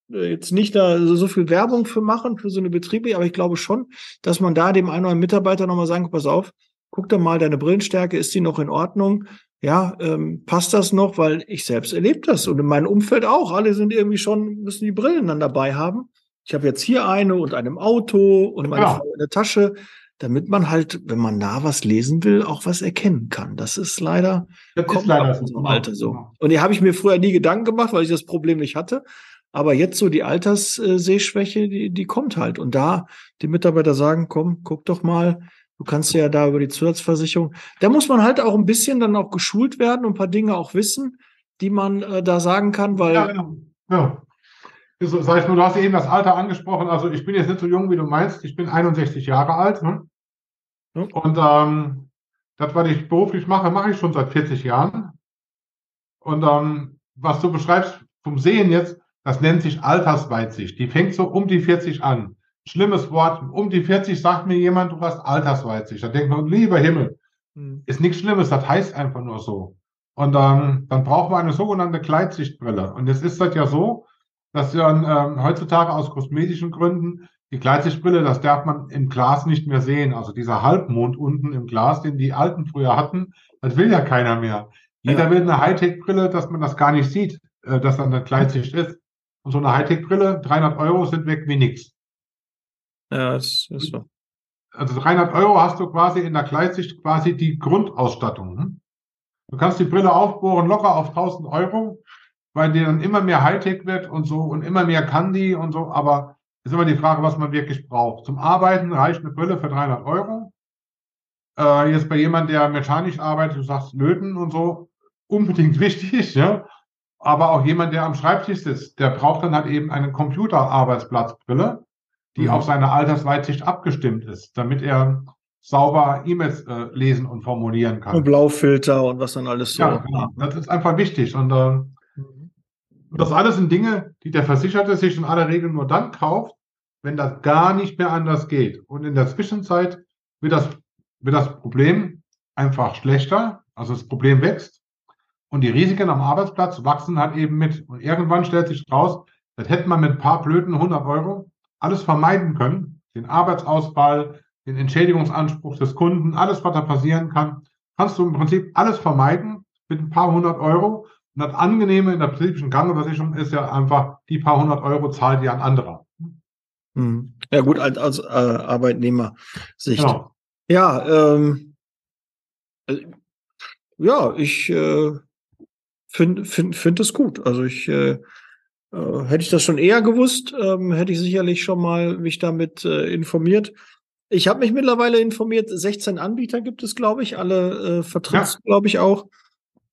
jetzt nicht da so viel Werbung für machen, für so eine Betriebe, aber ich glaube schon, dass man da dem einen oder anderen Mitarbeiter nochmal sagen, pass auf, guck doch mal, deine Brillenstärke, ist die noch in Ordnung? Ja, ähm, passt das noch? Weil ich selbst erlebe das und in meinem Umfeld auch. Alle sind irgendwie schon, müssen die Brillen dann dabei haben. Ich habe jetzt hier eine und eine im Auto und meine ja. Frau in der Tasche, damit man halt, wenn man nah was lesen will, auch was erkennen kann. Das ist leider, das kommt ist leider so. Alter so. Genau. Und hier habe ich mir früher nie Gedanken gemacht, weil ich das Problem nicht hatte. Aber jetzt so die Alterssehschwäche, die, die kommt halt. Und da die Mitarbeiter sagen, komm, guck doch mal, Du kannst ja da über die Zusatzversicherung. Da muss man halt auch ein bisschen dann auch geschult werden und ein paar Dinge auch wissen, die man äh, da sagen kann, weil. Ja, genau. Ja. So, sag ich nur, du hast eben das Alter angesprochen. Also ich bin jetzt nicht so jung, wie du meinst. Ich bin 61 Jahre alt. Ne? Ja. Und ähm, das, was ich beruflich mache, mache ich schon seit 40 Jahren. Und ähm, was du beschreibst vom Sehen jetzt, das nennt sich Altersweitsicht. Die fängt so um die 40 an schlimmes Wort. Um die 40 sagt mir jemand, du hast Altersweitsicht. Da denkt man, lieber Himmel, hm. ist nichts Schlimmes, das heißt einfach nur so. Und ähm, dann braucht man eine sogenannte Gleitsichtbrille. Und jetzt ist das ja so, dass dann ähm, heutzutage aus kosmetischen Gründen die Gleitsichtbrille, das darf man im Glas nicht mehr sehen. Also dieser Halbmond unten im Glas, den die Alten früher hatten, das will ja keiner mehr. Jeder ja. will eine Hightech-Brille, dass man das gar nicht sieht, äh, dass dann eine Gleitsicht ist. Und so eine Hightech-Brille, 300 Euro sind weg wie nichts. Ja, das ist so. Also 300 Euro hast du quasi in der Gleitsicht quasi die Grundausstattung. Hm? Du kannst die Brille aufbohren locker auf 1000 Euro, weil die dann immer mehr Hightech wird und so und immer mehr kann die und so. Aber ist immer die Frage, was man wirklich braucht. Zum Arbeiten reicht eine Brille für 300 Euro. Äh, jetzt bei jemand, der mechanisch arbeitet, du sagst Löten und so, unbedingt wichtig, ja. Aber auch jemand, der am Schreibtisch sitzt, der braucht dann halt eben eine Computerarbeitsplatzbrille die mhm. auf seine Altersweitsicht abgestimmt ist, damit er sauber E-Mails äh, lesen und formulieren kann. Und Blaufilter und was dann alles so. Ja, genau. Das ist einfach wichtig. Und äh. Das alles sind Dinge, die der Versicherte sich in aller Regel nur dann kauft, wenn das gar nicht mehr anders geht. Und in der Zwischenzeit wird das, wird das Problem einfach schlechter, also das Problem wächst und die Risiken am Arbeitsplatz wachsen halt eben mit. Und irgendwann stellt sich raus, das hätte man mit ein paar blöden 100 Euro alles vermeiden können, den Arbeitsausfall, den Entschädigungsanspruch des Kunden, alles, was da passieren kann, kannst du im Prinzip alles vermeiden mit ein paar hundert Euro. Und das Angenehme in der betrieblichen Krankenversicherung ist ja einfach, die paar hundert Euro zahlt dir ein anderer. Hm. Ja gut, als, als äh, Arbeitnehmersicht. Genau. Ja, ähm, äh, ja, ich äh, finde find, find das gut. Also ich äh, äh, hätte ich das schon eher gewusst, ähm, hätte ich sicherlich schon mal mich damit äh, informiert. Ich habe mich mittlerweile informiert, 16 Anbieter gibt es, glaube ich, alle äh, vertrittst, ja. glaube ich, auch.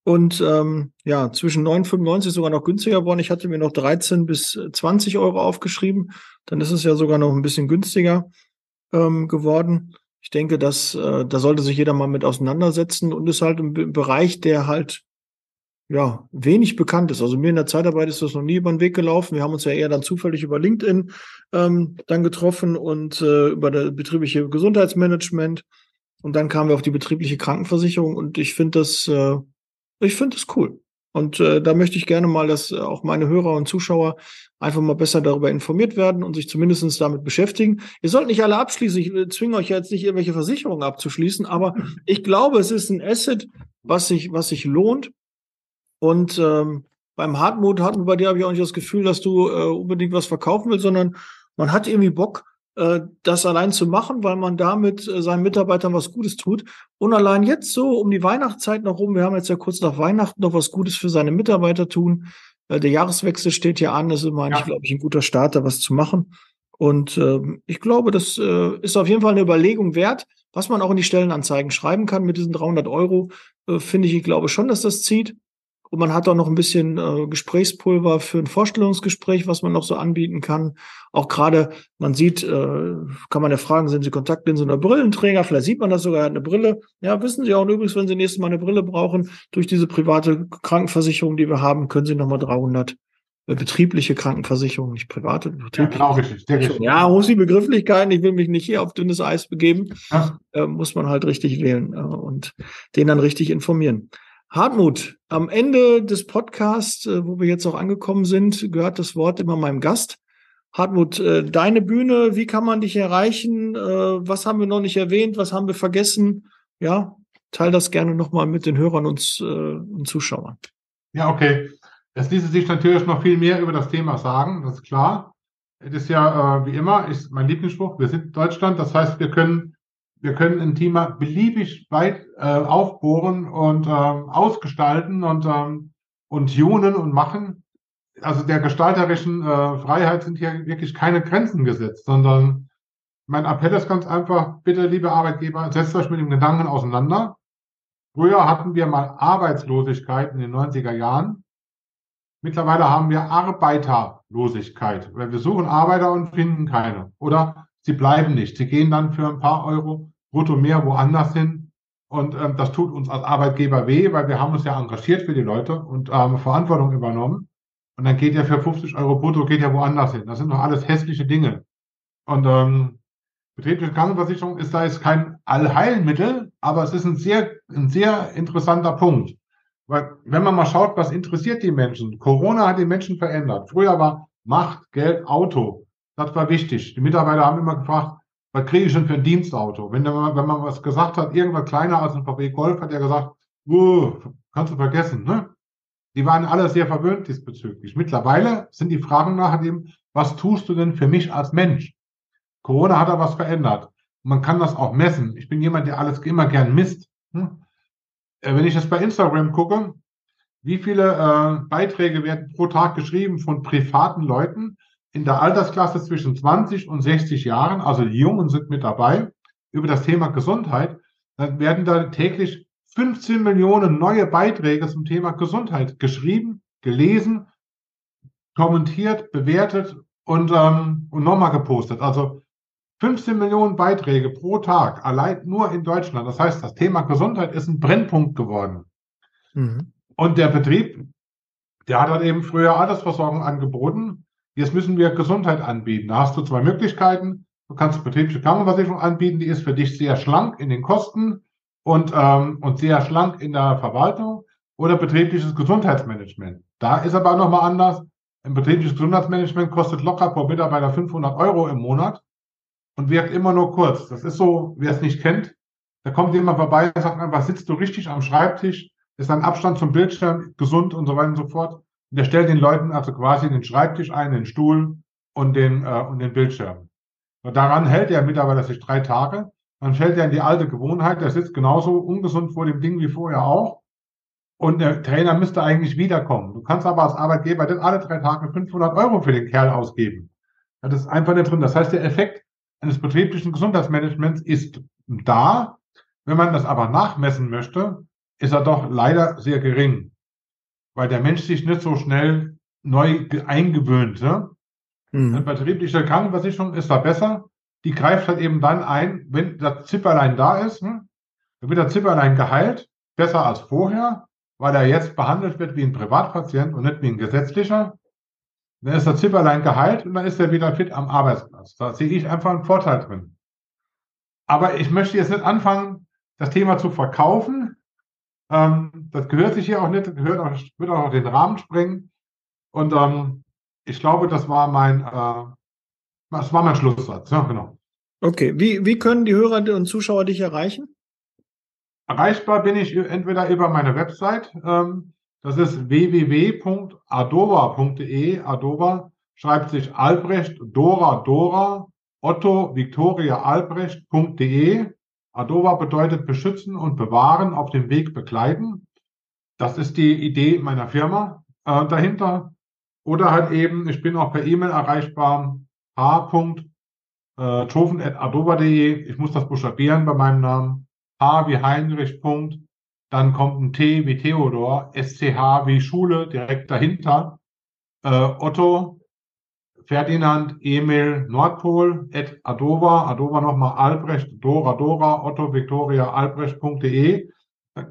Und ähm, ja, zwischen 9,95 sogar noch günstiger geworden. Ich hatte mir noch 13 bis 20 Euro aufgeschrieben. Dann ist es ja sogar noch ein bisschen günstiger ähm, geworden. Ich denke, dass äh, da sollte sich jeder mal mit auseinandersetzen und ist halt im Bereich, der halt ja, wenig bekannt ist. Also mir in der Zeitarbeit ist das noch nie über den Weg gelaufen. Wir haben uns ja eher dann zufällig über LinkedIn ähm, dann getroffen und äh, über das betriebliche Gesundheitsmanagement. Und dann kamen wir auf die betriebliche Krankenversicherung und ich finde das, äh, ich finde das cool. Und äh, da möchte ich gerne mal, dass auch meine Hörer und Zuschauer einfach mal besser darüber informiert werden und sich zumindestens damit beschäftigen. Ihr sollt nicht alle abschließen. Ich äh, zwinge euch jetzt nicht irgendwelche Versicherungen abzuschließen, aber ich glaube, es ist ein Asset, was sich, was sich lohnt und ähm, beim Hartmut, Hartmut, bei dir habe ich auch nicht das Gefühl, dass du äh, unbedingt was verkaufen willst, sondern man hat irgendwie Bock, äh, das allein zu machen, weil man damit äh, seinen Mitarbeitern was Gutes tut. Und allein jetzt so um die Weihnachtszeit noch rum, wir haben jetzt ja kurz nach Weihnachten noch was Gutes für seine Mitarbeiter tun. Äh, der Jahreswechsel steht ja an, das ist immer, ja. glaube ich, ein guter Starter, was zu machen. Und äh, ich glaube, das äh, ist auf jeden Fall eine Überlegung wert, was man auch in die Stellenanzeigen schreiben kann mit diesen 300 Euro. Äh, Finde ich, ich glaube schon, dass das zieht. Und man hat auch noch ein bisschen äh, Gesprächspulver für ein Vorstellungsgespräch, was man noch so anbieten kann. Auch gerade, man sieht, äh, kann man ja fragen, sind Sie Kontaktlinsen oder Brillenträger? Vielleicht sieht man das sogar, er hat eine Brille. Ja, wissen Sie auch übrigens, wenn Sie nächstes Mal eine Brille brauchen, durch diese private Krankenversicherung, die wir haben, können Sie nochmal 300 äh, betriebliche Krankenversicherung, nicht private. Ja, genau, richtig, richtig. Ja, muss die Begrifflichkeiten, ich will mich nicht hier auf dünnes Eis begeben, äh, muss man halt richtig wählen äh, und den dann richtig informieren. Hartmut, am Ende des Podcasts, äh, wo wir jetzt auch angekommen sind, gehört das Wort immer meinem Gast. Hartmut, äh, deine Bühne, wie kann man dich erreichen? Äh, was haben wir noch nicht erwähnt? Was haben wir vergessen? Ja, teil das gerne nochmal mit den Hörern und, und Zuschauern. Ja, okay. Es ließe sich natürlich noch viel mehr über das Thema sagen, das ist klar. Es ist ja, wie immer, ist mein Lieblingsspruch, wir sind Deutschland, das heißt, wir können wir können ein Thema beliebig weit äh, aufbohren und ähm, ausgestalten und, ähm, und tunen und machen. Also der gestalterischen äh, Freiheit sind hier wirklich keine Grenzen gesetzt, sondern mein Appell ist ganz einfach, bitte, liebe Arbeitgeber, setzt euch mit dem Gedanken auseinander. Früher hatten wir mal Arbeitslosigkeit in den 90er Jahren. Mittlerweile haben wir Arbeiterlosigkeit, weil wir suchen Arbeiter und finden keine. Oder sie bleiben nicht. Sie gehen dann für ein paar Euro brutto mehr woanders hin. Und ähm, das tut uns als Arbeitgeber weh, weil wir haben uns ja engagiert für die Leute und ähm, Verantwortung übernommen. Und dann geht ja für 50 Euro brutto, geht ja woanders hin. Das sind doch alles hässliche Dinge. Und ähm, betriebliche Krankenversicherung ist da jetzt kein Allheilmittel, aber es ist ein sehr, ein sehr interessanter Punkt. Weil, wenn man mal schaut, was interessiert die Menschen? Corona hat die Menschen verändert. Früher war Macht, Geld, Auto. Das war wichtig. Die Mitarbeiter haben immer gefragt, was kriege ich denn für ein Dienstauto? Wenn, man, wenn man was gesagt hat, irgendwas kleiner als ein VW Golf, hat er gesagt, oh, kannst du vergessen. Ne? Die waren alle sehr verwöhnt diesbezüglich. Mittlerweile sind die Fragen nach dem, was tust du denn für mich als Mensch? Corona hat da was verändert. Man kann das auch messen. Ich bin jemand, der alles immer gern misst. Hm? Wenn ich jetzt bei Instagram gucke, wie viele äh, Beiträge werden pro Tag geschrieben von privaten Leuten, in der Altersklasse zwischen 20 und 60 Jahren, also die Jungen sind mit dabei, über das Thema Gesundheit, dann werden da täglich 15 Millionen neue Beiträge zum Thema Gesundheit geschrieben, gelesen, kommentiert, bewertet und, ähm, und nochmal gepostet. Also 15 Millionen Beiträge pro Tag, allein nur in Deutschland. Das heißt, das Thema Gesundheit ist ein Brennpunkt geworden. Mhm. Und der Betrieb, der hat dann eben früher Altersversorgung angeboten Jetzt müssen wir Gesundheit anbieten. Da hast du zwei Möglichkeiten. Du kannst betriebliche Krankenversicherung anbieten, die ist für dich sehr schlank in den Kosten und, ähm, und sehr schlank in der Verwaltung oder betriebliches Gesundheitsmanagement. Da ist aber nochmal anders. Ein betriebliches Gesundheitsmanagement kostet locker pro Mitarbeiter 500 Euro im Monat und wirkt immer nur kurz. Das ist so, wer es nicht kennt, da kommt jemand vorbei und sagt einfach, sitzt du richtig am Schreibtisch, ist dein Abstand zum Bildschirm gesund und so weiter und so fort. Und er stellt den Leuten also quasi den Schreibtisch ein, den Stuhl und den, äh, und den Bildschirm. Und daran hält der Mitarbeiter sich drei Tage. Dann fällt er in die alte Gewohnheit, der sitzt genauso ungesund vor dem Ding wie vorher auch. Und der Trainer müsste eigentlich wiederkommen. Du kannst aber als Arbeitgeber dann alle drei Tage 500 Euro für den Kerl ausgeben. Das ist einfach nicht drin. Das heißt, der Effekt eines betrieblichen Gesundheitsmanagements ist da. Wenn man das aber nachmessen möchte, ist er doch leider sehr gering weil der Mensch sich nicht so schnell neu eingewöhnt. Ne? Mhm. Eine betriebliche Krankenversicherung ist da besser. Die greift halt eben dann ein, wenn das Zipperlein da ist. Ne? Dann wird der Zipperlein geheilt, besser als vorher, weil er jetzt behandelt wird wie ein Privatpatient und nicht wie ein gesetzlicher. Dann ist der Zipperlein geheilt und dann ist er wieder fit am Arbeitsplatz. Da sehe ich einfach einen Vorteil drin. Aber ich möchte jetzt nicht anfangen, das Thema zu verkaufen, ähm, das gehört sich hier auch nicht, gehört auch, wird auch den Rahmen sprengen. Und ähm, ich glaube, das war mein, äh, das war mein Schlusssatz. Ja, genau. Okay, wie, wie können die Hörer und Zuschauer dich erreichen? Erreichbar bin ich entweder über meine Website, ähm, Das ist www.adova.de. Adova schreibt sich Albrecht, Dora, Dora, Otto, Victoria, Albrecht.de. Adova bedeutet beschützen und bewahren, auf dem Weg begleiten. Das ist die Idee meiner Firma äh, dahinter. Oder halt eben, ich bin auch per E-Mail erreichbar, h.tofen.adoba.de. Ich muss das buchstabieren bei meinem Namen. H wie Heinrich. Punkt. Dann kommt ein T wie Theodor, SCH wie Schule direkt dahinter. Äh, Otto, Ferdinand, Emil, Nordpol, at Adova, Adova nochmal Albrecht, Dora, Dora, Otto, Victoria, Albrecht.de.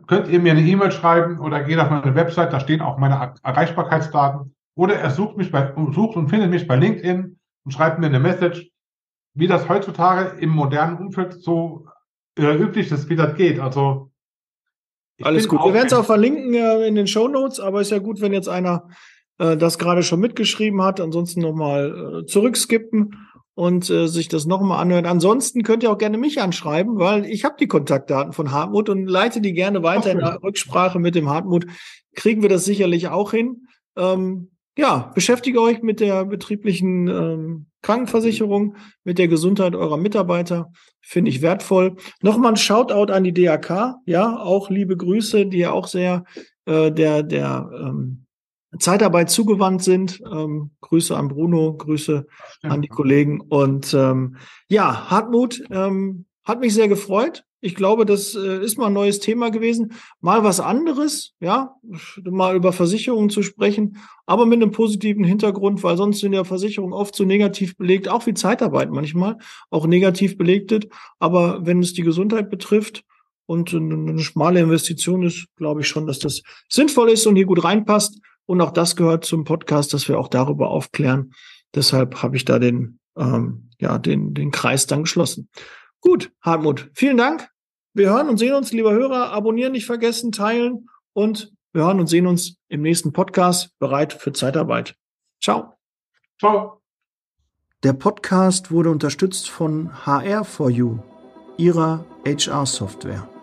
Könnt ihr mir eine E-Mail schreiben oder geht auf meine Website, da stehen auch meine Erreichbarkeitsdaten. Oder er sucht mich bei, sucht und findet mich bei LinkedIn und schreibt mir eine Message, wie das heutzutage im modernen Umfeld so äh, üblich ist, wie das geht. Also alles gut. Wir werden es auch verlinken äh, in den Show Notes, aber ist ja gut, wenn jetzt einer äh, das gerade schon mitgeschrieben hat. Ansonsten nochmal äh, zurückskippen und äh, sich das nochmal anhören. Ansonsten könnt ihr auch gerne mich anschreiben, weil ich habe die Kontaktdaten von Hartmut und leite die gerne weiter in der Rücksprache mit dem Hartmut. Kriegen wir das sicherlich auch hin. Ähm, ja, beschäftige euch mit der betrieblichen ähm, Krankenversicherung, mit der Gesundheit eurer Mitarbeiter. Finde ich wertvoll. Nochmal ein Shoutout an die DAK. Ja, auch liebe Grüße, die ja auch sehr äh, der, der ähm, Zeitarbeit zugewandt sind. Ähm, Grüße an Bruno, Grüße an die Kollegen. Und ähm, ja, Hartmut, ähm, hat mich sehr gefreut. Ich glaube, das äh, ist mal ein neues Thema gewesen. Mal was anderes, ja, mal über Versicherungen zu sprechen, aber mit einem positiven Hintergrund, weil sonst sind ja Versicherungen oft so negativ belegt, auch wie Zeitarbeit manchmal, auch negativ belegtet. Aber wenn es die Gesundheit betrifft und eine schmale Investition ist, glaube ich schon, dass das sinnvoll ist und hier gut reinpasst. Und auch das gehört zum Podcast, dass wir auch darüber aufklären. Deshalb habe ich da den, ähm, ja, den, den Kreis dann geschlossen. Gut, Hartmut, vielen Dank. Wir hören und sehen uns, lieber Hörer. Abonnieren nicht vergessen, teilen und wir hören und sehen uns im nächsten Podcast bereit für Zeitarbeit. Ciao. Ciao. Der Podcast wurde unterstützt von HR4U, ihrer HR-Software.